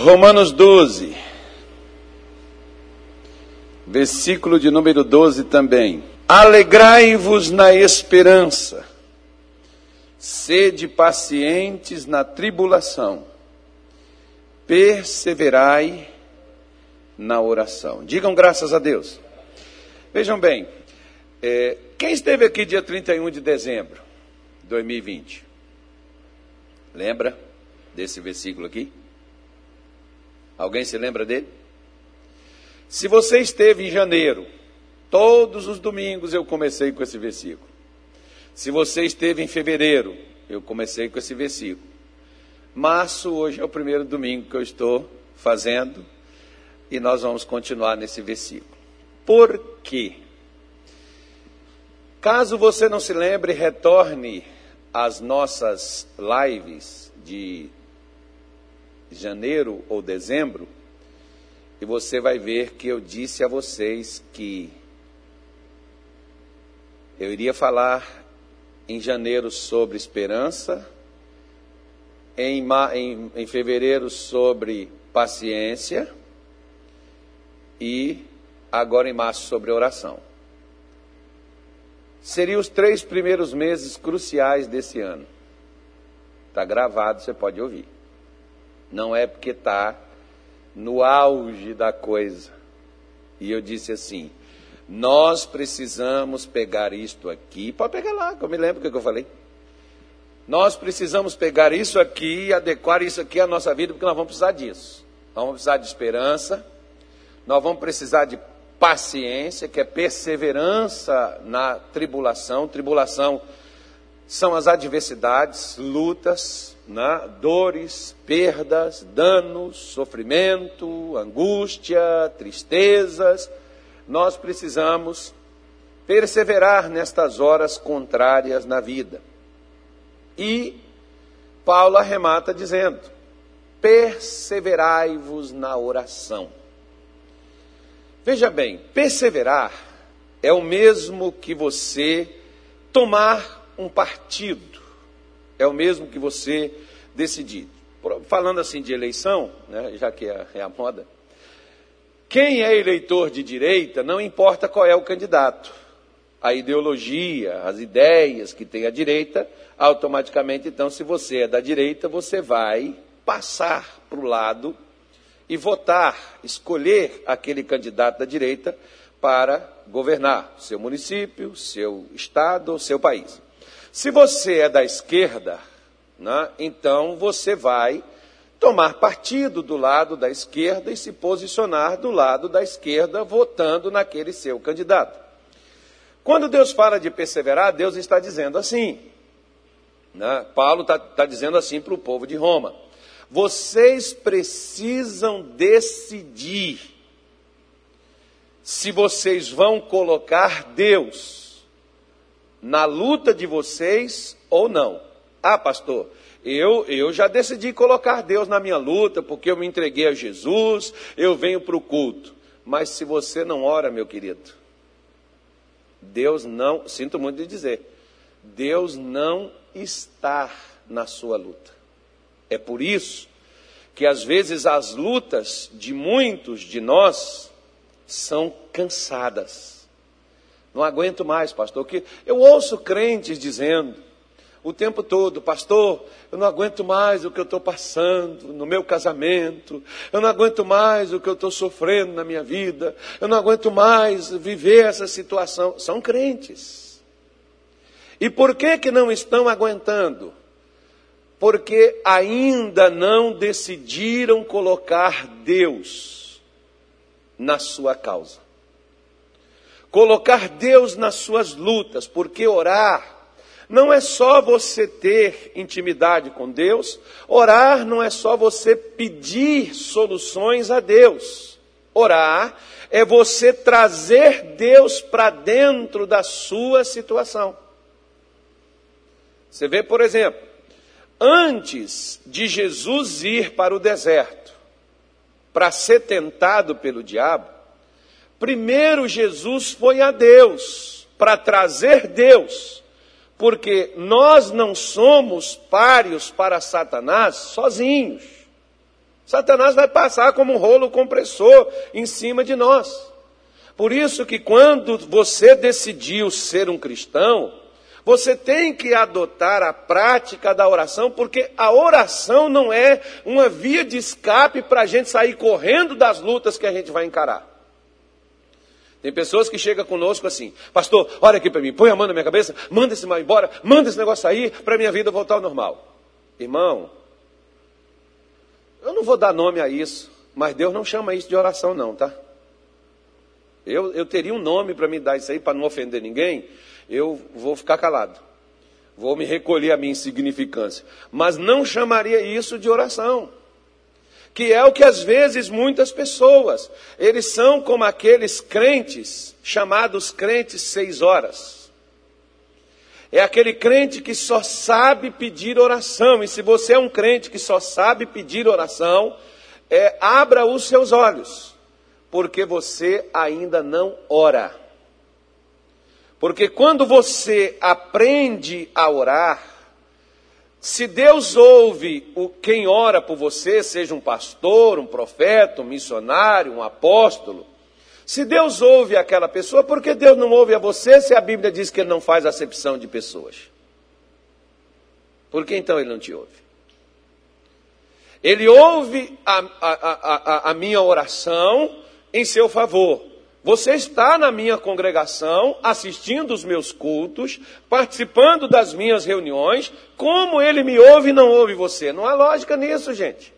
Romanos 12, versículo de número 12 também. Alegrai-vos na esperança, sede pacientes na tribulação, perseverai na oração. Digam graças a Deus. Vejam bem, é, quem esteve aqui dia 31 de dezembro de 2020? Lembra desse versículo aqui? Alguém se lembra dele? Se você esteve em janeiro, todos os domingos eu comecei com esse versículo. Se você esteve em fevereiro, eu comecei com esse versículo. Março, hoje é o primeiro domingo que eu estou fazendo e nós vamos continuar nesse versículo. Por quê? Caso você não se lembre, retorne às nossas lives de janeiro ou dezembro, e você vai ver que eu disse a vocês que eu iria falar em janeiro sobre esperança, em, em, em fevereiro sobre paciência e agora em março sobre oração. Seriam os três primeiros meses cruciais desse ano. Está gravado, você pode ouvir. Não é porque está no auge da coisa. E eu disse assim: nós precisamos pegar isto aqui. Pode pegar lá, que eu me lembro o que eu falei. Nós precisamos pegar isso aqui e adequar isso aqui à nossa vida, porque nós vamos precisar disso. Nós vamos precisar de esperança, nós vamos precisar de paciência, que é perseverança na tribulação. Tribulação são as adversidades, lutas, né? dores, perdas, danos, sofrimento, angústia, tristezas. Nós precisamos perseverar nestas horas contrárias na vida. E Paulo arremata dizendo: perseverai-vos na oração. Veja bem, perseverar é o mesmo que você tomar um partido. É o mesmo que você decidir. Falando assim de eleição, né, já que é, é a moda, quem é eleitor de direita, não importa qual é o candidato. A ideologia, as ideias que tem a direita, automaticamente, então, se você é da direita, você vai passar para o lado e votar, escolher aquele candidato da direita para governar seu município, seu estado, seu país. Se você é da esquerda, né, então você vai tomar partido do lado da esquerda e se posicionar do lado da esquerda, votando naquele seu candidato. Quando Deus fala de perseverar, Deus está dizendo assim. Né? Paulo está tá dizendo assim para o povo de Roma: vocês precisam decidir se vocês vão colocar Deus na luta de vocês ou não. Ah, pastor, eu, eu já decidi colocar Deus na minha luta, porque eu me entreguei a Jesus, eu venho para o culto. Mas se você não ora, meu querido, Deus não, sinto muito de dizer, Deus não está na sua luta. É por isso que às vezes as lutas de muitos de nós são cansadas não aguento mais, pastor. Que eu ouço crentes dizendo o tempo todo, pastor, eu não aguento mais o que eu estou passando no meu casamento, eu não aguento mais o que eu estou sofrendo na minha vida, eu não aguento mais viver essa situação. São crentes. E por que que não estão aguentando? Porque ainda não decidiram colocar Deus na sua causa colocar Deus nas suas lutas, porque orar não é só você ter intimidade com Deus, orar não é só você pedir soluções a Deus. Orar é você trazer Deus para dentro da sua situação. Você vê, por exemplo, antes de Jesus ir para o deserto para ser tentado pelo diabo, Primeiro Jesus foi a Deus para trazer Deus, porque nós não somos páreos para Satanás sozinhos. Satanás vai passar como um rolo compressor em cima de nós. Por isso que quando você decidiu ser um cristão, você tem que adotar a prática da oração, porque a oração não é uma via de escape para a gente sair correndo das lutas que a gente vai encarar. Tem pessoas que chegam conosco assim, pastor, olha aqui para mim, põe a mão na minha cabeça, manda esse mal embora, manda esse negócio sair para a minha vida voltar ao normal. Irmão, eu não vou dar nome a isso, mas Deus não chama isso de oração, não, tá? Eu, eu teria um nome para me dar isso aí, para não ofender ninguém, eu vou ficar calado. Vou me recolher a minha insignificância. Mas não chamaria isso de oração. Que é o que às vezes muitas pessoas, eles são como aqueles crentes, chamados crentes seis horas. É aquele crente que só sabe pedir oração. E se você é um crente que só sabe pedir oração, é, abra os seus olhos, porque você ainda não ora. Porque quando você aprende a orar, se Deus ouve o quem ora por você, seja um pastor, um profeta, um missionário, um apóstolo, se Deus ouve aquela pessoa, por que Deus não ouve a você se a Bíblia diz que Ele não faz acepção de pessoas? Por que então Ele não te ouve? Ele ouve a, a, a, a minha oração em seu favor. Você está na minha congregação, assistindo os meus cultos, participando das minhas reuniões, como ele me ouve e não ouve você? Não há lógica nisso, gente.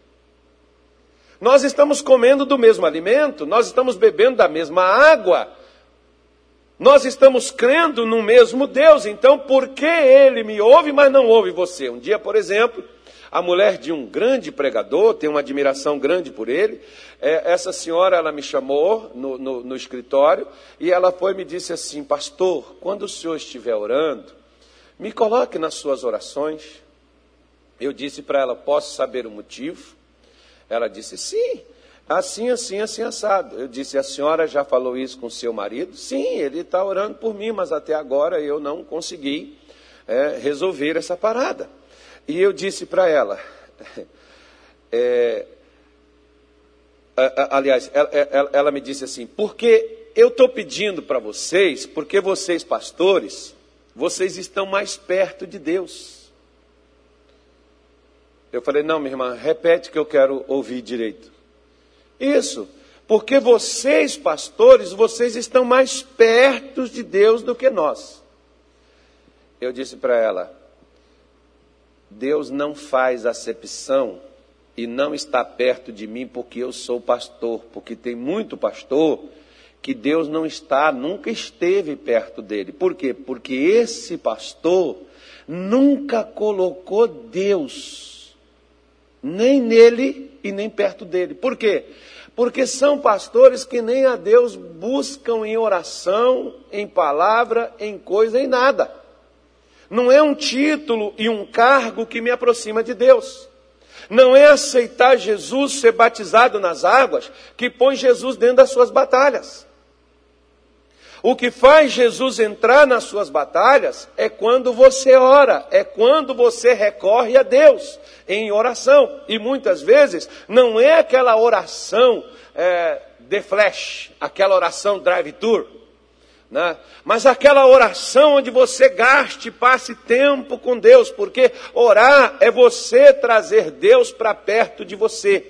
Nós estamos comendo do mesmo alimento, nós estamos bebendo da mesma água, nós estamos crendo no mesmo Deus, então por que ele me ouve, mas não ouve você? Um dia, por exemplo, a mulher de um grande pregador, tem uma admiração grande por ele. É, essa senhora, ela me chamou no, no, no escritório e ela foi e me disse assim: Pastor, quando o senhor estiver orando, me coloque nas suas orações. Eu disse para ela: Posso saber o motivo? Ela disse: Sim. Assim, assim, assim, assado. Eu disse: A senhora já falou isso com seu marido? Sim, ele está orando por mim, mas até agora eu não consegui é, resolver essa parada. E eu disse para ela, é, aliás, ela, ela, ela, me disse assim, porque eu estou pedindo para vocês, porque vocês pastores, vocês estão mais perto de Deus. Eu falei, não, minha irmã, repete que eu quero ouvir direito. Isso, porque vocês pastores, vocês estão mais perto de Deus do que nós. Eu disse para ela, Deus não faz acepção e não está perto de mim porque eu sou pastor, porque tem muito pastor que Deus não está, nunca esteve perto dele. Por quê? Porque esse pastor nunca colocou Deus nem nele e nem perto dele. Por quê? Porque são pastores que nem a Deus buscam em oração, em palavra, em coisa, em nada não é um título e um cargo que me aproxima de Deus. Não é aceitar Jesus ser batizado nas águas que põe Jesus dentro das suas batalhas. O que faz Jesus entrar nas suas batalhas é quando você ora, é quando você recorre a Deus em oração. E muitas vezes não é aquela oração é, de flash, aquela oração drive-tour né? Mas aquela oração onde você gaste, passe tempo com Deus, porque orar é você trazer Deus para perto de você.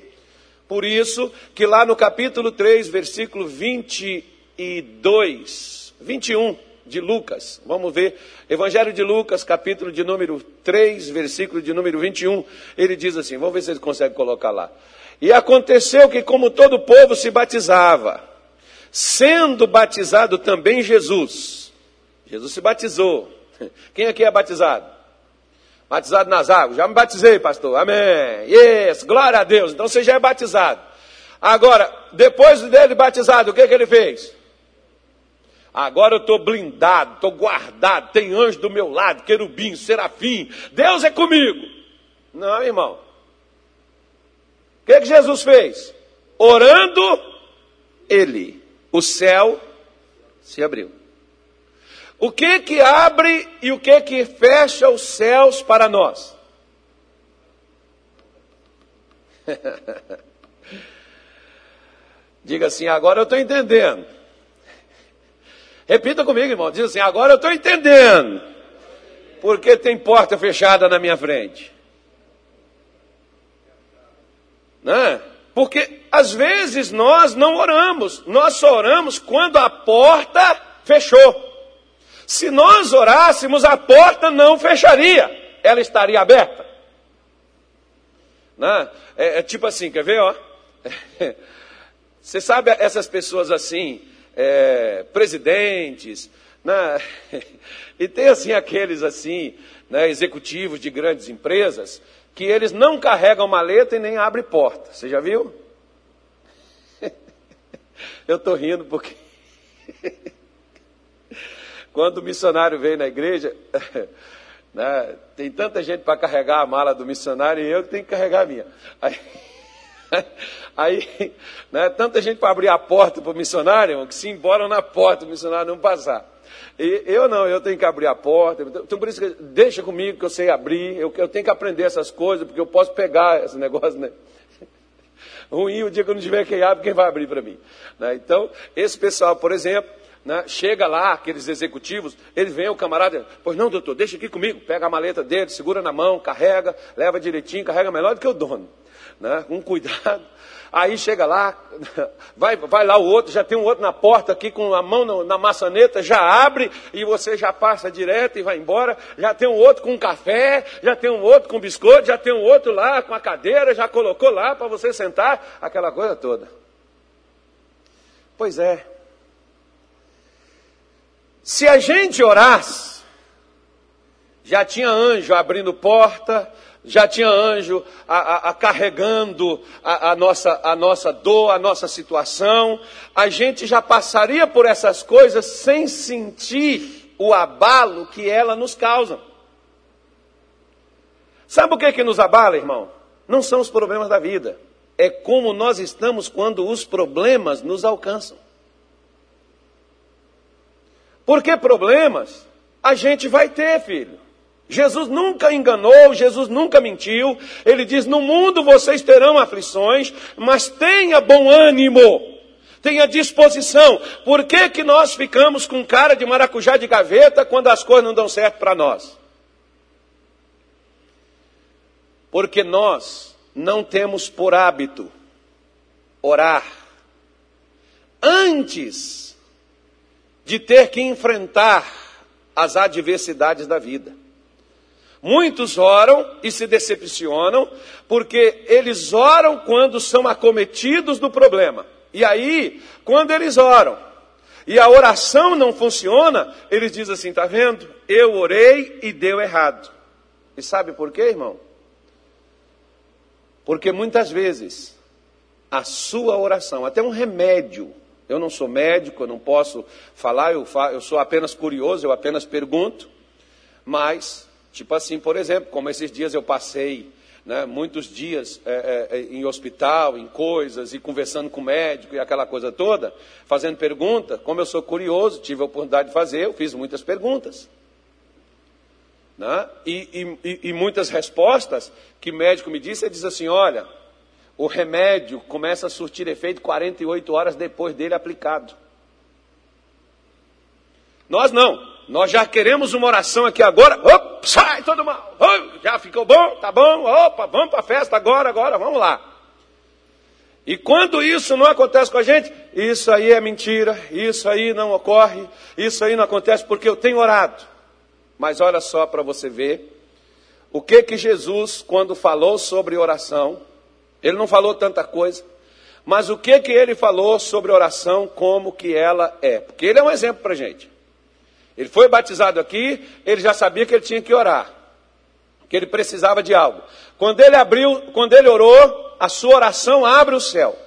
Por isso que lá no capítulo 3, versículo 22, 21 de Lucas, vamos ver, Evangelho de Lucas, capítulo de número 3, versículo de número 21, ele diz assim, vamos ver se ele consegue colocar lá. E aconteceu que como todo o povo se batizava, Sendo batizado também Jesus. Jesus se batizou. Quem aqui é batizado? Batizado nas águas. Já me batizei, pastor. Amém. Yes, glória a Deus. Então você já é batizado. Agora, depois dele batizado, o que, que ele fez? Agora eu estou blindado, estou guardado, tem anjo do meu lado, querubim, serafim. Deus é comigo. Não, irmão. O que, que Jesus fez? Orando, ele o céu se abriu. O que que abre e o que que fecha os céus para nós? Diga assim, agora eu estou entendendo. Repita comigo, irmão. Diz assim, agora eu estou entendendo. Porque tem porta fechada na minha frente. Né? Porque às vezes nós não oramos, nós só oramos quando a porta fechou. Se nós orássemos, a porta não fecharia, ela estaria aberta. Né? É, é tipo assim, quer ver? Ó? Você sabe essas pessoas assim, é, presidentes, né? e tem assim aqueles assim, né, executivos de grandes empresas, que eles não carregam maleta e nem abrem porta. Você já viu? Eu estou rindo porque quando o missionário veio na igreja, né, tem tanta gente para carregar a mala do missionário e eu tenho que carregar a minha. Aí, aí né, tanta gente para abrir a porta para o missionário, que se emboram na porta, o missionário não passar. E eu não, eu tenho que abrir a porta. Então por isso que deixa comigo que eu sei abrir. Eu, eu tenho que aprender essas coisas, porque eu posso pegar esse negócio, né? Ruim o dia que eu não tiver quem abre, quem vai abrir para mim. Né? Então, esse pessoal, por exemplo, né, chega lá, aqueles executivos, eles vêm o camarada, pois não, doutor, deixa aqui comigo, pega a maleta dele, segura na mão, carrega, leva direitinho, carrega melhor do que o dono. Né, com cuidado. Aí chega lá, vai, vai lá o outro, já tem um outro na porta aqui com a mão na, na maçaneta, já abre e você já passa direto e vai embora. Já tem um outro com um café, já tem um outro com biscoito, já tem um outro lá com a cadeira, já colocou lá para você sentar, aquela coisa toda. Pois é. Se a gente orasse, já tinha anjo abrindo porta, já tinha anjo a, a, a carregando a, nossa, a nossa dor, a nossa situação, a gente já passaria por essas coisas sem sentir o abalo que ela nos causa. Sabe o que, que nos abala, irmão? Não são os problemas da vida, é como nós estamos quando os problemas nos alcançam. Porque problemas a gente vai ter, filho. Jesus nunca enganou, Jesus nunca mentiu. Ele diz: No mundo vocês terão aflições, mas tenha bom ânimo, tenha disposição. Por que, que nós ficamos com cara de maracujá de gaveta quando as coisas não dão certo para nós? Porque nós não temos por hábito orar antes de ter que enfrentar as adversidades da vida. Muitos oram e se decepcionam, porque eles oram quando são acometidos do problema. E aí, quando eles oram e a oração não funciona, eles dizem assim: está vendo? Eu orei e deu errado. E sabe por quê, irmão? Porque muitas vezes a sua oração, até um remédio, eu não sou médico, eu não posso falar, eu, eu sou apenas curioso, eu apenas pergunto, mas Tipo assim, por exemplo, como esses dias eu passei né, muitos dias é, é, é, em hospital, em coisas, e conversando com o médico e aquela coisa toda, fazendo pergunta. Como eu sou curioso, tive a oportunidade de fazer, eu fiz muitas perguntas. Né? E, e, e muitas respostas que o médico me disse, ele diz assim: olha, o remédio começa a surtir efeito 48 horas depois dele aplicado. Nós não. Nós já queremos uma oração aqui agora. Opa, sai todo mal. já ficou bom? Tá bom? Opa, vamos para a festa agora, agora, vamos lá. E quando isso não acontece com a gente, isso aí é mentira, isso aí não ocorre, isso aí não acontece porque eu tenho orado. Mas olha só para você ver o que que Jesus, quando falou sobre oração, ele não falou tanta coisa, mas o que que ele falou sobre oração, como que ela é. Porque ele é um exemplo para a gente. Ele foi batizado aqui, ele já sabia que ele tinha que orar, que ele precisava de algo. Quando ele abriu, quando ele orou, a sua oração abre o céu.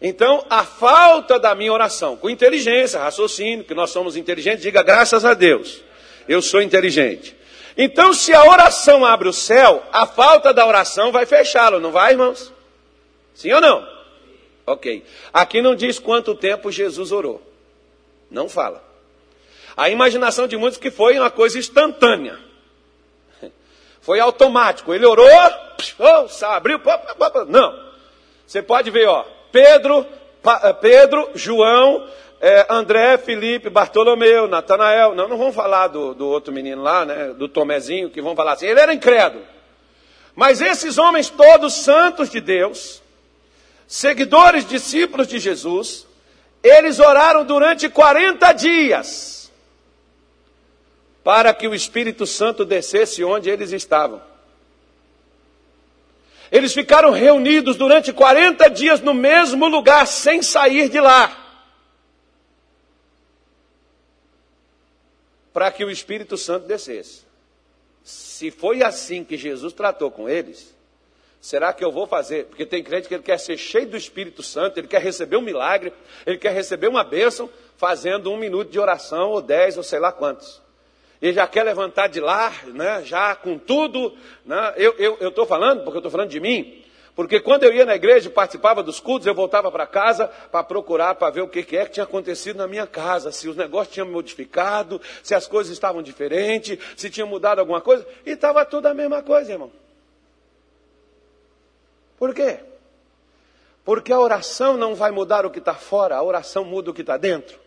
Então, a falta da minha oração, com inteligência, raciocínio, que nós somos inteligentes, diga graças a Deus, eu sou inteligente. Então, se a oração abre o céu, a falta da oração vai fechá-lo, não vai, irmãos? Sim ou não? Ok. Aqui não diz quanto tempo Jesus orou. Não fala. A imaginação de muitos que foi uma coisa instantânea. Foi automático. Ele orou, oh, abriu. Não. Você pode ver, ó. Pedro Pa Pedro, João, é, André, Felipe, Bartolomeu, Natanael. Não, não vamos falar do, do outro menino lá, né? Do Tomezinho, que vão falar assim. Ele era incrédulo. Mas esses homens todos santos de Deus, seguidores, discípulos de Jesus, eles oraram durante 40 dias para que o Espírito Santo descesse onde eles estavam. Eles ficaram reunidos durante 40 dias no mesmo lugar, sem sair de lá. Para que o Espírito Santo descesse. Se foi assim que Jesus tratou com eles, será que eu vou fazer? Porque tem crente que ele quer ser cheio do Espírito Santo, ele quer receber um milagre, ele quer receber uma bênção, fazendo um minuto de oração, ou dez, ou sei lá quantos e já quer levantar de lá, né, já com tudo. Né, eu estou falando, porque eu estou falando de mim, porque quando eu ia na igreja, participava dos cultos, eu voltava para casa para procurar, para ver o que, que é que tinha acontecido na minha casa, se os negócios tinham modificado, se as coisas estavam diferentes, se tinha mudado alguma coisa, e estava tudo a mesma coisa, irmão. Por quê? Porque a oração não vai mudar o que está fora, a oração muda o que está dentro.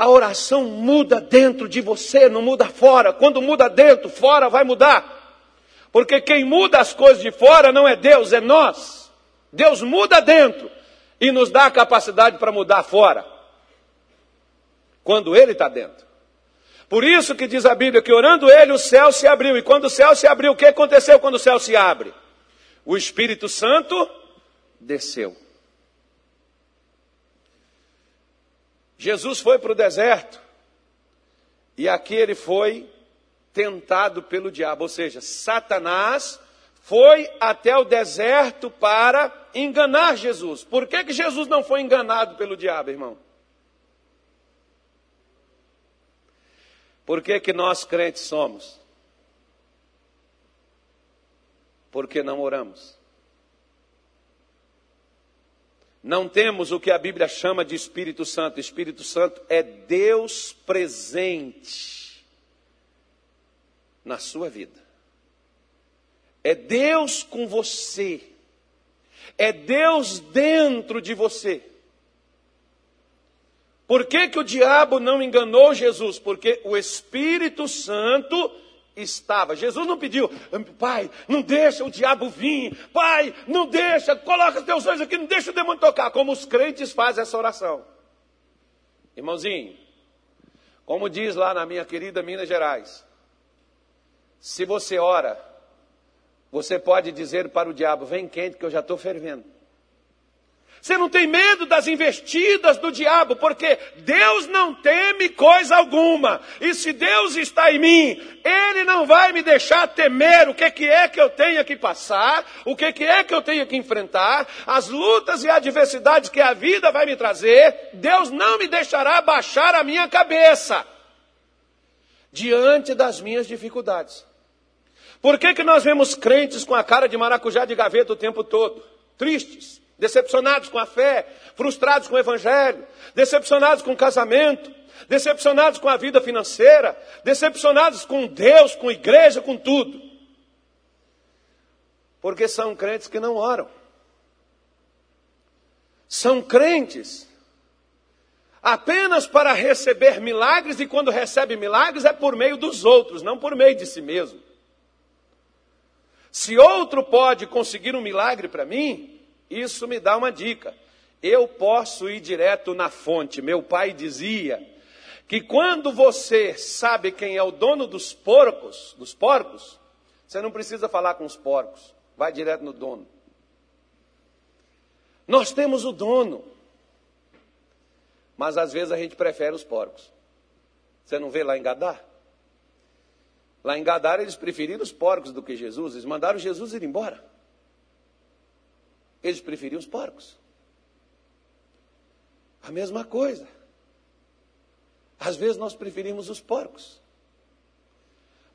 A oração muda dentro de você, não muda fora. Quando muda dentro, fora vai mudar. Porque quem muda as coisas de fora não é Deus, é nós. Deus muda dentro e nos dá a capacidade para mudar fora. Quando Ele está dentro. Por isso que diz a Bíblia que orando Ele o céu se abriu. E quando o céu se abriu, o que aconteceu quando o céu se abre? O Espírito Santo desceu. Jesus foi para o deserto e aqui ele foi tentado pelo diabo, ou seja, Satanás foi até o deserto para enganar Jesus. Por que, que Jesus não foi enganado pelo diabo, irmão? Por que, que nós crentes somos? Porque não oramos. Não temos o que a Bíblia chama de Espírito Santo. Espírito Santo é Deus presente na sua vida. É Deus com você. É Deus dentro de você. Por que, que o diabo não enganou Jesus? Porque o Espírito Santo estava. Jesus não pediu, pai, não deixa o diabo vir, pai, não deixa, coloca os teus olhos aqui, não deixa o demônio tocar, como os crentes fazem essa oração. Irmãozinho, como diz lá na minha querida Minas Gerais, se você ora, você pode dizer para o diabo: vem quente que eu já estou fervendo. Você não tem medo das investidas do diabo, porque Deus não teme coisa alguma. E se Deus está em mim, Ele não vai me deixar temer o que, é que eu tenho que passar, o que, que é que eu tenho que enfrentar, as lutas e adversidades que a vida vai me trazer. Deus não me deixará baixar a minha cabeça diante das minhas dificuldades. Por que, que nós vemos crentes com a cara de maracujá de gaveta o tempo todo? Tristes decepcionados com a fé, frustrados com o evangelho, decepcionados com o casamento, decepcionados com a vida financeira, decepcionados com Deus, com a igreja, com tudo. Porque são crentes que não oram. São crentes apenas para receber milagres e quando recebe milagres é por meio dos outros, não por meio de si mesmo. Se outro pode conseguir um milagre para mim, isso me dá uma dica. Eu posso ir direto na fonte. Meu pai dizia que quando você sabe quem é o dono dos porcos, dos porcos, você não precisa falar com os porcos. Vai direto no dono. Nós temos o dono. Mas às vezes a gente prefere os porcos. Você não vê lá em Gadar? Lá em Gadar eles preferiram os porcos do que Jesus. Eles mandaram Jesus ir embora. Eles preferiam os porcos. A mesma coisa. Às vezes nós preferimos os porcos.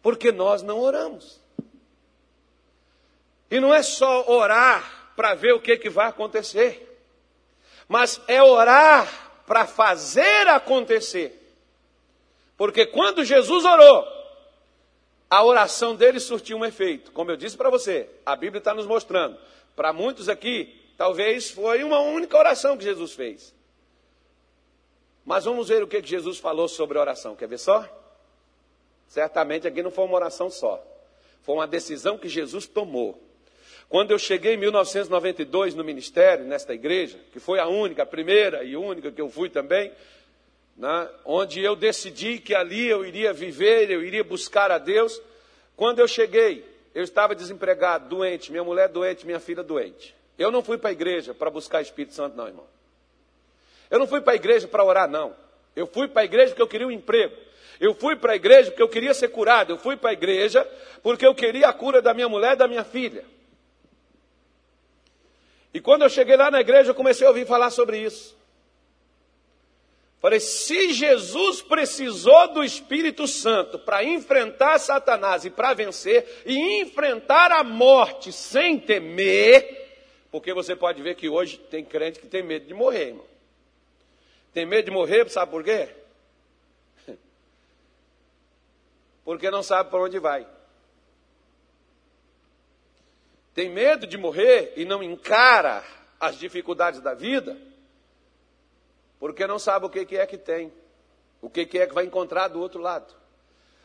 Porque nós não oramos. E não é só orar para ver o que, que vai acontecer, mas é orar para fazer acontecer. Porque quando Jesus orou, a oração dele surtiu um efeito. Como eu disse para você, a Bíblia está nos mostrando. Para muitos aqui, talvez foi uma única oração que Jesus fez. Mas vamos ver o que Jesus falou sobre oração. Quer ver só? Certamente aqui não foi uma oração só. Foi uma decisão que Jesus tomou. Quando eu cheguei em 1992 no ministério, nesta igreja, que foi a única, a primeira e única que eu fui também, né, onde eu decidi que ali eu iria viver, eu iria buscar a Deus. Quando eu cheguei, eu estava desempregado, doente, minha mulher doente, minha filha doente. Eu não fui para a igreja para buscar Espírito Santo, não, irmão. Eu não fui para a igreja para orar, não. Eu fui para a igreja porque eu queria um emprego. Eu fui para a igreja porque eu queria ser curado. Eu fui para a igreja porque eu queria a cura da minha mulher e da minha filha. E quando eu cheguei lá na igreja, eu comecei a ouvir falar sobre isso. Falei, se Jesus precisou do Espírito Santo para enfrentar Satanás e para vencer, e enfrentar a morte sem temer, porque você pode ver que hoje tem crente que tem medo de morrer, irmão. Tem medo de morrer, sabe por quê? Porque não sabe para onde vai. Tem medo de morrer e não encara as dificuldades da vida, porque não sabe o que é que tem, o que é que vai encontrar do outro lado.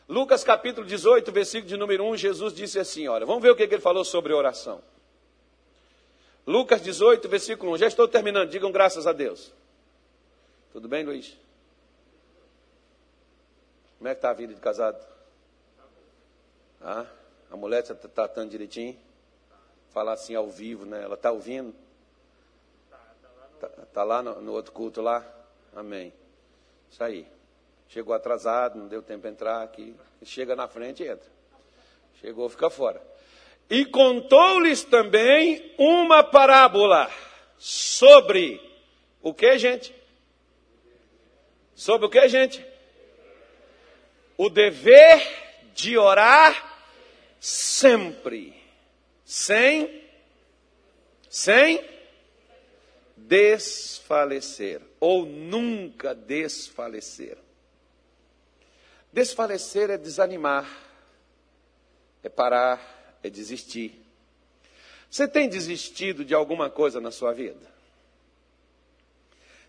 Lucas capítulo 18, versículo de número 1, Jesus disse assim: Olha, vamos ver o que ele falou sobre oração. Lucas 18, versículo 1. Já estou terminando, digam graças a Deus. Tudo bem, Luiz? Como é que está a vida de casado? Ah, a mulher está tratando direitinho? Falar assim ao vivo, né? Ela está ouvindo? Está tá lá no, no outro culto lá? Amém. Isso aí. Chegou atrasado, não deu tempo de entrar aqui. Chega na frente e entra. Chegou, fica fora. E contou-lhes também uma parábola sobre o que, gente? Sobre o que, gente? O dever de orar sempre, sem, sem desfalecer, ou nunca desfalecer. Desfalecer é desanimar, é parar, é desistir. Você tem desistido de alguma coisa na sua vida?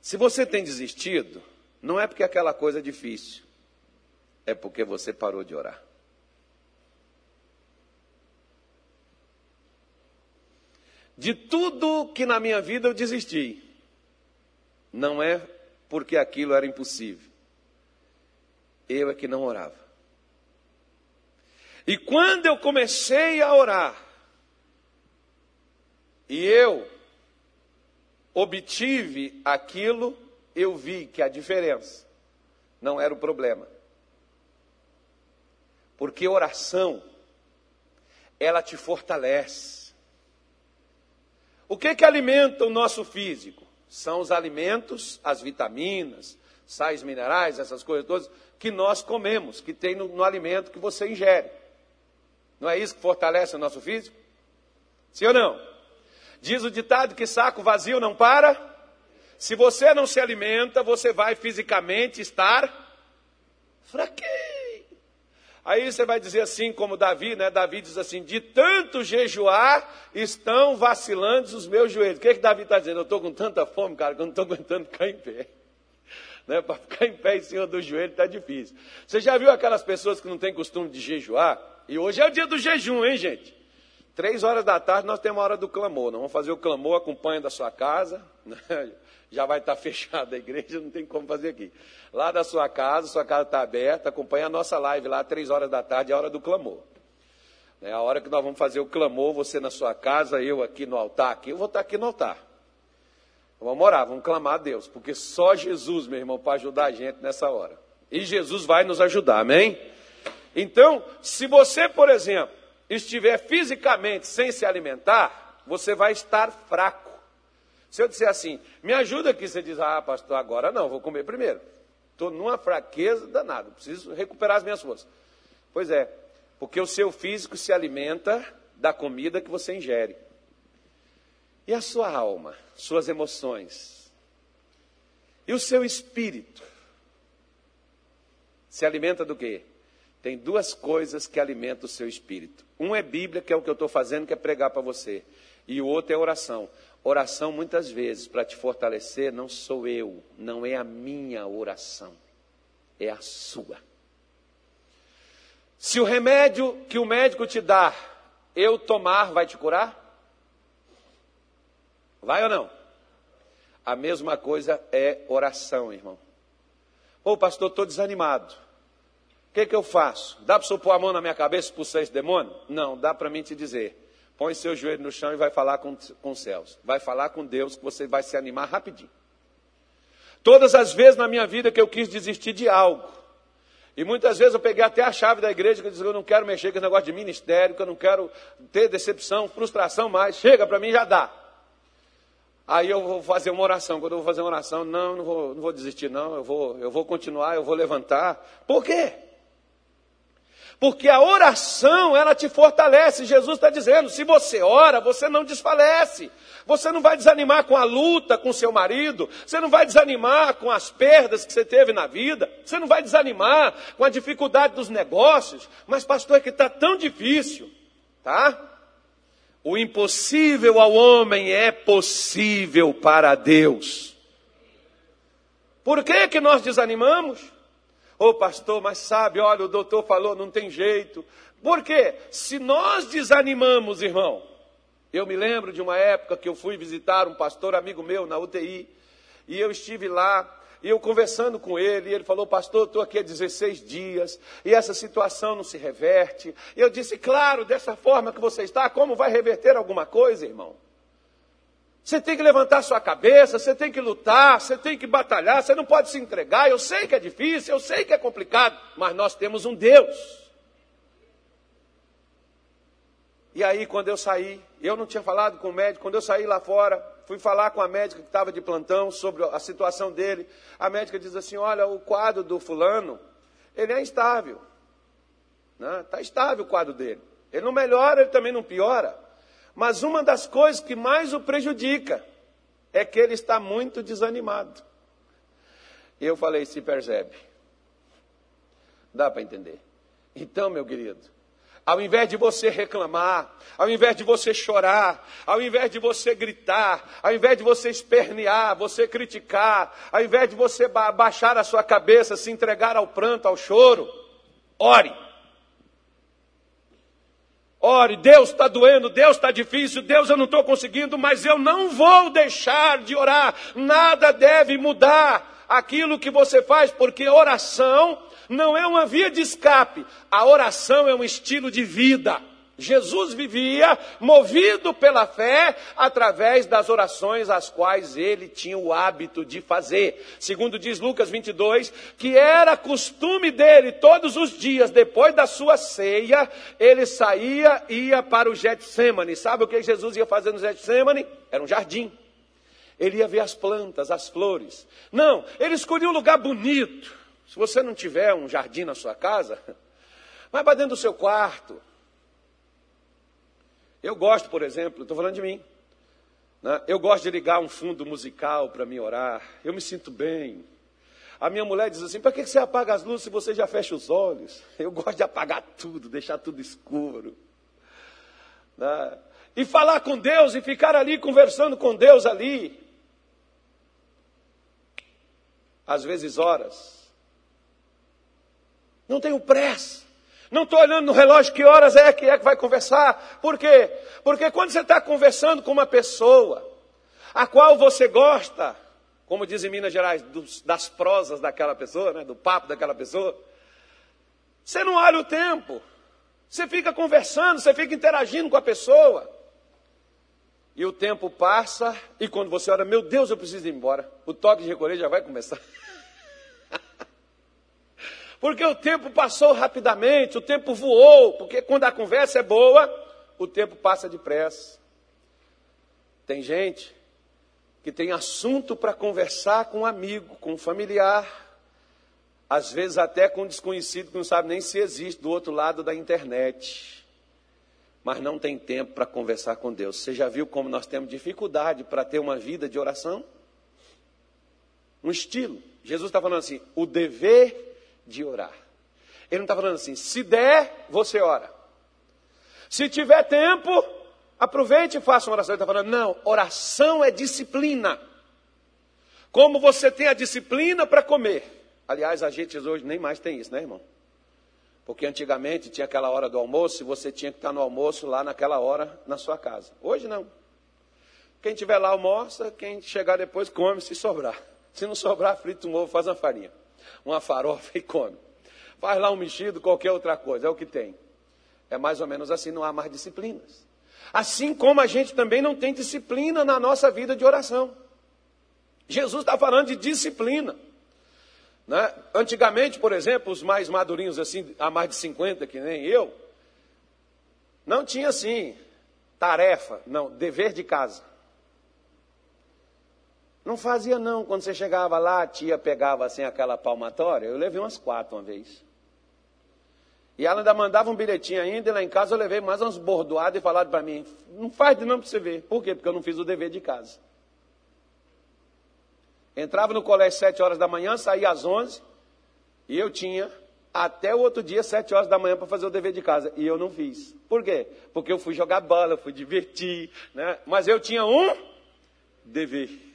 Se você tem desistido, não é porque aquela coisa é difícil, é porque você parou de orar. De tudo que na minha vida eu desisti, não é porque aquilo era impossível. Eu é que não orava. E quando eu comecei a orar, e eu obtive aquilo eu vi que a diferença não era o problema. Porque oração, ela te fortalece. O que que alimenta o nosso físico? São os alimentos, as vitaminas, sais minerais, essas coisas todas que nós comemos, que tem no, no alimento que você ingere. Não é isso que fortalece o nosso físico? Sim ou não? Diz o ditado que saco vazio não para se você não se alimenta, você vai fisicamente estar fraquinho. Aí você vai dizer assim, como Davi, né? Davi diz assim: de tanto jejuar, estão vacilando os meus joelhos. O que, é que Davi está dizendo? Eu estou com tanta fome, cara, que eu não estou aguentando ficar em pé. Né, Para ficar em pé em cima do joelho está difícil. Você já viu aquelas pessoas que não têm costume de jejuar? E hoje é o dia do jejum, hein, gente? Três horas da tarde nós temos a hora do clamor. Nós vamos fazer o clamor, acompanha da sua casa. Né? já vai estar fechada a igreja, não tem como fazer aqui. Lá da sua casa, sua casa está aberta, acompanha a nossa live lá, três horas da tarde, é a hora do clamor. É a hora que nós vamos fazer o clamor, você na sua casa, eu aqui no altar, aqui, eu vou estar aqui no altar. Vamos orar, vamos clamar a Deus, porque só Jesus, meu irmão, para ajudar a gente nessa hora. E Jesus vai nos ajudar, amém? Então, se você, por exemplo, estiver fisicamente sem se alimentar, você vai estar fraco. Se eu disser assim, me ajuda aqui, você diz, ah, pastor, agora não, vou comer primeiro. Estou numa fraqueza danada, preciso recuperar as minhas forças. Pois é, porque o seu físico se alimenta da comida que você ingere. E a sua alma, suas emoções, e o seu espírito se alimenta do quê? Tem duas coisas que alimentam o seu espírito. Um é Bíblia, que é o que eu estou fazendo, que é pregar para você. E o outro é oração. Oração, muitas vezes, para te fortalecer, não sou eu, não é a minha oração, é a sua. Se o remédio que o médico te dá, eu tomar, vai te curar? Vai ou não? A mesma coisa é oração, irmão. Ô pastor, estou desanimado. O que, que eu faço? Dá para pôr a mão na minha cabeça e expulsar esse demônio? Não, dá para mim te dizer. Põe seu joelho no chão e vai falar com, com os céus. Vai falar com Deus que você vai se animar rapidinho. Todas as vezes na minha vida que eu quis desistir de algo, e muitas vezes eu peguei até a chave da igreja que eu disse, eu não quero mexer com esse negócio de ministério, que eu não quero ter decepção, frustração mais. Chega, para mim já dá. Aí eu vou fazer uma oração. Quando eu vou fazer uma oração, não, não vou, não vou desistir, não. Eu vou, eu vou continuar, eu vou levantar. Por quê? Porque a oração, ela te fortalece. Jesus está dizendo: se você ora, você não desfalece. Você não vai desanimar com a luta com seu marido. Você não vai desanimar com as perdas que você teve na vida. Você não vai desanimar com a dificuldade dos negócios. Mas, pastor, é que está tão difícil. Tá? O impossível ao homem é possível para Deus. Por que, que nós desanimamos? Ô oh, pastor, mas sabe, olha, o doutor falou, não tem jeito. Por quê? Se nós desanimamos, irmão, eu me lembro de uma época que eu fui visitar um pastor amigo meu na UTI, e eu estive lá, e eu conversando com ele, e ele falou, pastor, estou aqui há 16 dias, e essa situação não se reverte. E eu disse, claro, dessa forma que você está, como vai reverter alguma coisa, irmão? Você tem que levantar sua cabeça, você tem que lutar, você tem que batalhar, você não pode se entregar. Eu sei que é difícil, eu sei que é complicado, mas nós temos um Deus. E aí, quando eu saí, eu não tinha falado com o médico, quando eu saí lá fora, fui falar com a médica que estava de plantão sobre a situação dele. A médica diz assim: Olha, o quadro do fulano, ele é instável. Está né? Tá estável o quadro dele. Ele não melhora, ele também não piora. Mas uma das coisas que mais o prejudica é que ele está muito desanimado. Eu falei, se percebe. Dá para entender. Então, meu querido, ao invés de você reclamar, ao invés de você chorar, ao invés de você gritar, ao invés de você espernear, você criticar, ao invés de você baixar a sua cabeça, se entregar ao pranto, ao choro, ore. Ore, Deus está doendo, Deus está difícil, Deus eu não estou conseguindo, mas eu não vou deixar de orar. Nada deve mudar aquilo que você faz, porque oração não é uma via de escape, a oração é um estilo de vida. Jesus vivia movido pela fé através das orações as quais ele tinha o hábito de fazer. Segundo diz Lucas 22, que era costume dele todos os dias, depois da sua ceia, ele saía e ia para o Getsemane. Sabe o que Jesus ia fazer no Getsemane? Era um jardim. Ele ia ver as plantas, as flores. Não, ele escolhia um lugar bonito. Se você não tiver um jardim na sua casa, vai para dentro do seu quarto eu gosto, por exemplo, estou falando de mim. Né? Eu gosto de ligar um fundo musical para me orar. Eu me sinto bem. A minha mulher diz assim: para que você apaga as luzes se você já fecha os olhos? Eu gosto de apagar tudo, deixar tudo escuro. Né? E falar com Deus e ficar ali conversando com Deus ali. Às vezes horas. Não tenho pressa. Não estou olhando no relógio que horas é que é que vai conversar. Por quê? Porque quando você está conversando com uma pessoa, a qual você gosta, como dizem em Minas Gerais, dos, das prosas daquela pessoa, né, do papo daquela pessoa, você não olha o tempo. Você fica conversando, você fica interagindo com a pessoa. E o tempo passa, e quando você olha, meu Deus, eu preciso ir embora. O toque de recolher já vai começar. Porque o tempo passou rapidamente, o tempo voou, porque quando a conversa é boa, o tempo passa depressa. Tem gente que tem assunto para conversar com um amigo, com um familiar, às vezes até com um desconhecido que não sabe nem se existe do outro lado da internet. Mas não tem tempo para conversar com Deus. Você já viu como nós temos dificuldade para ter uma vida de oração? Um estilo. Jesus está falando assim: o dever de orar. Ele não está falando assim, se der, você ora. Se tiver tempo, Aproveite e faça uma oração. Ele está falando, não, oração é disciplina. Como você tem a disciplina para comer. Aliás, a gente hoje nem mais tem isso, né, irmão? Porque antigamente tinha aquela hora do almoço e você tinha que estar no almoço lá naquela hora na sua casa. Hoje não. Quem tiver lá almoça, quem chegar depois come se sobrar. Se não sobrar, frita um ovo, faz uma farinha, uma farofa e come. Faz lá um mexido, qualquer outra coisa, é o que tem. É mais ou menos assim, não há mais disciplinas. Assim como a gente também não tem disciplina na nossa vida de oração. Jesus está falando de disciplina. Né? Antigamente, por exemplo, os mais madurinhos, assim, há mais de 50, que nem eu, não tinha assim, tarefa, não, dever de casa. Não fazia não, quando você chegava lá, a tia pegava assim aquela palmatória, eu levei umas quatro uma vez. E ela ainda mandava um bilhetinho ainda, e lá em casa eu levei mais umas bordoadas e falaram para mim, não faz de não para você ver. Por quê? Porque eu não fiz o dever de casa. Entrava no colégio às 7 horas da manhã, saía às 11, e eu tinha até o outro dia, 7 horas da manhã, para fazer o dever de casa. E eu não fiz. Por quê? Porque eu fui jogar bola, fui divertir, né? mas eu tinha um dever.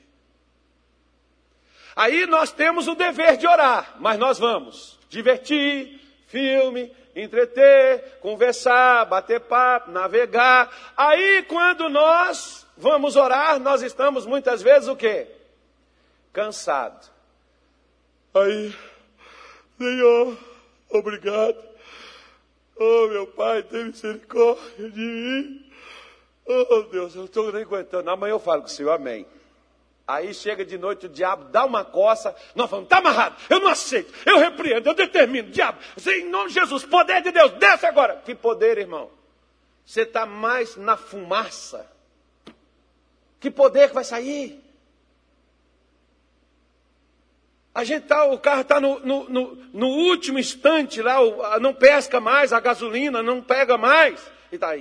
Aí nós temos o dever de orar, mas nós vamos divertir, filme, entreter, conversar, bater papo, navegar. Aí quando nós vamos orar, nós estamos muitas vezes o quê? cansado. Aí, Senhor, obrigado. Oh, meu Pai, tem misericórdia de mim. Oh, Deus, eu estou nem aguentando. Amanhã eu falo com o Senhor, amém. Aí chega de noite o diabo, dá uma coça. Nós falamos, está amarrado, eu não aceito, eu repreendo, eu determino. Diabo, em nome de Jesus, poder de Deus, desce agora. Que poder, irmão? Você está mais na fumaça. Que poder que vai sair? A gente tá, o carro está no, no, no, no, último instante lá, não pesca mais, a gasolina não pega mais. E está.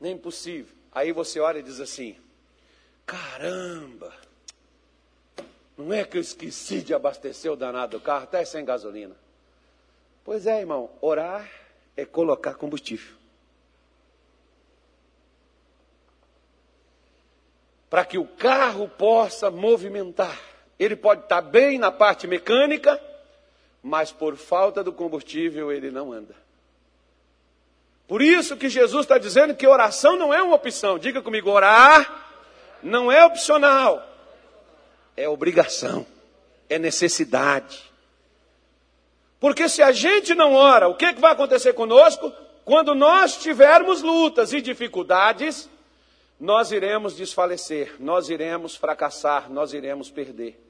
Nem impossível. Aí você olha e diz assim: caramba, não é que eu esqueci de abastecer o danado do carro, até sem gasolina. Pois é, irmão, orar é colocar combustível. para que o carro possa movimentar. Ele pode estar bem na parte mecânica, mas por falta do combustível ele não anda. Por isso que Jesus está dizendo que oração não é uma opção. Diga comigo, orar não é opcional, é obrigação, é necessidade. Porque se a gente não ora, o que, que vai acontecer conosco? Quando nós tivermos lutas e dificuldades, nós iremos desfalecer, nós iremos fracassar, nós iremos perder.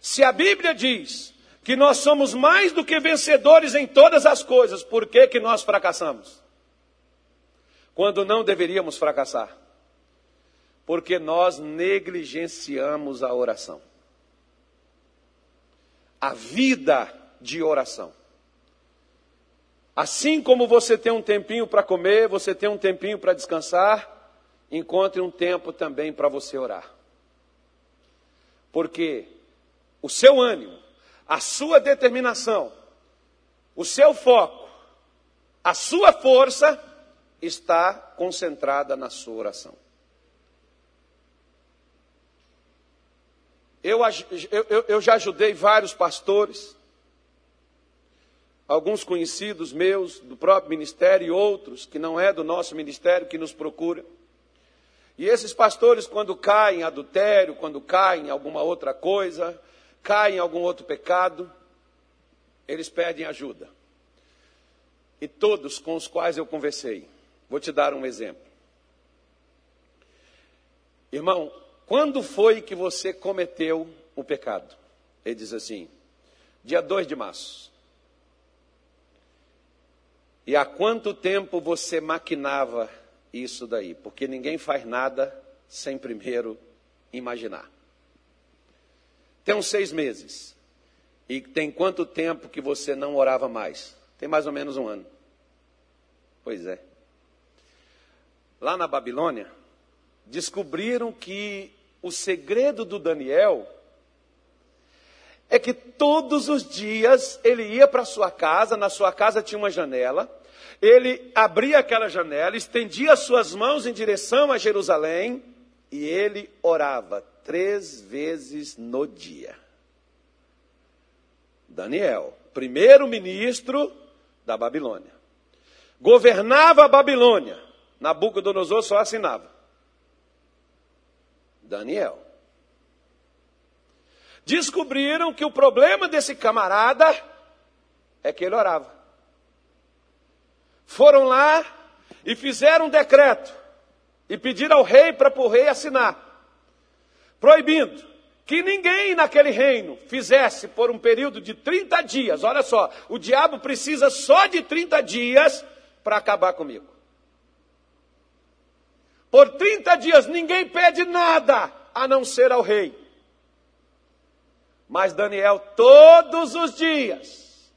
Se a Bíblia diz que nós somos mais do que vencedores em todas as coisas, por que, que nós fracassamos? Quando não deveríamos fracassar? Porque nós negligenciamos a oração. A vida de oração. Assim como você tem um tempinho para comer, você tem um tempinho para descansar, encontre um tempo também para você orar. Porque o seu ânimo, a sua determinação, o seu foco, a sua força está concentrada na sua oração. Eu, eu, eu já ajudei vários pastores alguns conhecidos meus do próprio ministério e outros que não é do nosso ministério que nos procuram. E esses pastores, quando caem em adultério, quando caem em alguma outra coisa, caem em algum outro pecado, eles pedem ajuda. E todos com os quais eu conversei, vou te dar um exemplo. Irmão, quando foi que você cometeu o pecado? Ele diz assim: dia 2 de março. E há quanto tempo você maquinava isso daí? Porque ninguém faz nada sem primeiro imaginar. Tem uns seis meses. E tem quanto tempo que você não orava mais? Tem mais ou menos um ano. Pois é. Lá na Babilônia, descobriram que o segredo do Daniel é que todos os dias ele ia para sua casa, na sua casa tinha uma janela, ele abria aquela janela, estendia suas mãos em direção a Jerusalém e ele orava três vezes no dia. Daniel, primeiro ministro da Babilônia, governava a Babilônia. Nabucodonosor só assinava. Daniel. Descobriram que o problema desse camarada é que ele orava. Foram lá e fizeram um decreto e pediram ao rei para o rei assinar, proibindo que ninguém naquele reino fizesse por um período de 30 dias. Olha só, o diabo precisa só de 30 dias para acabar comigo. Por 30 dias ninguém pede nada a não ser ao rei. Mas Daniel, todos os dias,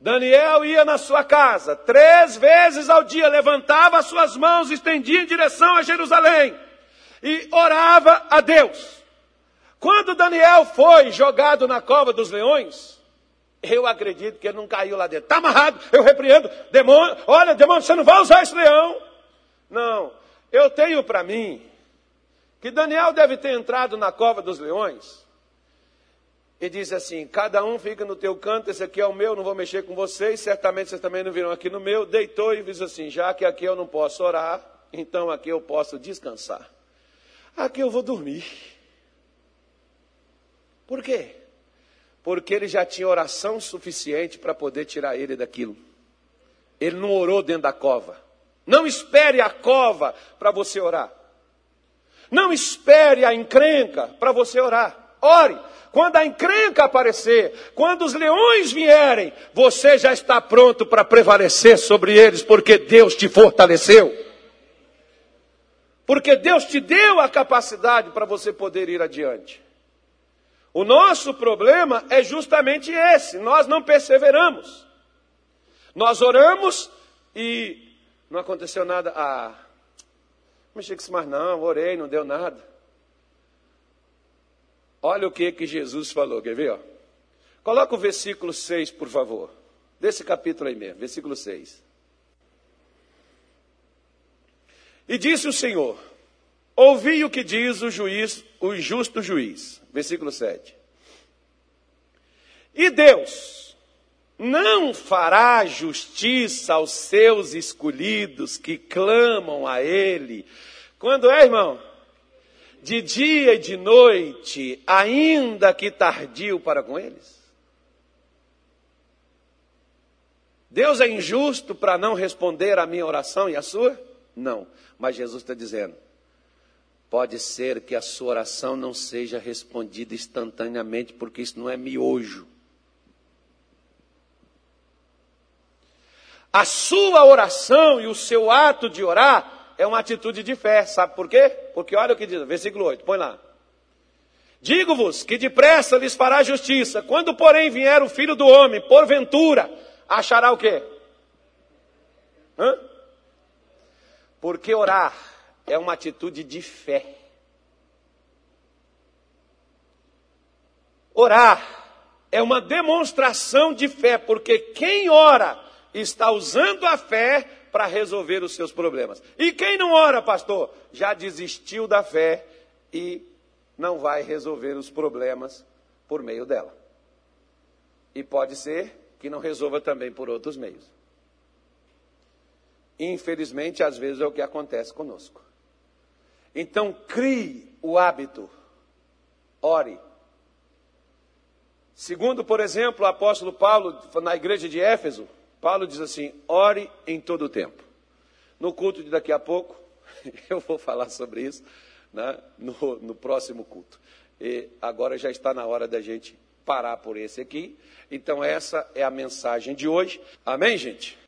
Daniel ia na sua casa, três vezes ao dia, levantava as suas mãos, estendia em direção a Jerusalém e orava a Deus. Quando Daniel foi jogado na cova dos leões, eu acredito que ele não caiu lá dentro. Está amarrado, eu repreendo. Demônio, olha, demônio, você não vai usar esse leão. Não, eu tenho para mim que Daniel deve ter entrado na cova dos leões e disse assim: Cada um fica no teu canto, esse aqui é o meu, não vou mexer com vocês, certamente vocês também não virão aqui no meu. Deitou e disse assim: Já que aqui eu não posso orar, então aqui eu posso descansar. Aqui eu vou dormir. Por quê? Porque ele já tinha oração suficiente para poder tirar ele daquilo. Ele não orou dentro da cova. Não espere a cova para você orar. Não espere a encrenca para você orar. Ore. Quando a encrenca aparecer, quando os leões vierem, você já está pronto para prevalecer sobre eles, porque Deus te fortaleceu. Porque Deus te deu a capacidade para você poder ir adiante. O nosso problema é justamente esse: nós não perseveramos. Nós oramos e não aconteceu nada. Ah, não mexi com isso mais não, orei, não deu nada. Olha o que que Jesus falou, quer ver? Ó? Coloca o versículo 6, por favor. Desse capítulo aí mesmo, versículo 6. E disse o Senhor: Ouvi o que diz o juiz, o justo juiz. Versículo 7. E Deus não fará justiça aos seus escolhidos que clamam a Ele. Quando é, irmão? De dia e de noite, ainda que tardio para com eles. Deus é injusto para não responder à minha oração e à sua? Não. Mas Jesus está dizendo: pode ser que a sua oração não seja respondida instantaneamente, porque isso não é miojo. A sua oração e o seu ato de orar é uma atitude de fé. Sabe por quê? Porque olha o que diz, versículo 8, põe lá. Digo-vos que depressa lhes fará justiça. Quando, porém, vier o filho do homem, porventura, achará o quê? Hã? Porque orar é uma atitude de fé. Orar é uma demonstração de fé, porque quem ora está usando a fé para resolver os seus problemas. E quem não ora, pastor, já desistiu da fé e não vai resolver os problemas por meio dela. E pode ser que não resolva também por outros meios. Infelizmente, às vezes é o que acontece conosco. Então, crie o hábito. Ore. Segundo, por exemplo, o apóstolo Paulo, na igreja de Éfeso, Paulo diz assim: ore em todo o tempo. No culto de daqui a pouco, eu vou falar sobre isso né, no, no próximo culto. E agora já está na hora da gente parar por esse aqui. Então, essa é a mensagem de hoje. Amém, gente?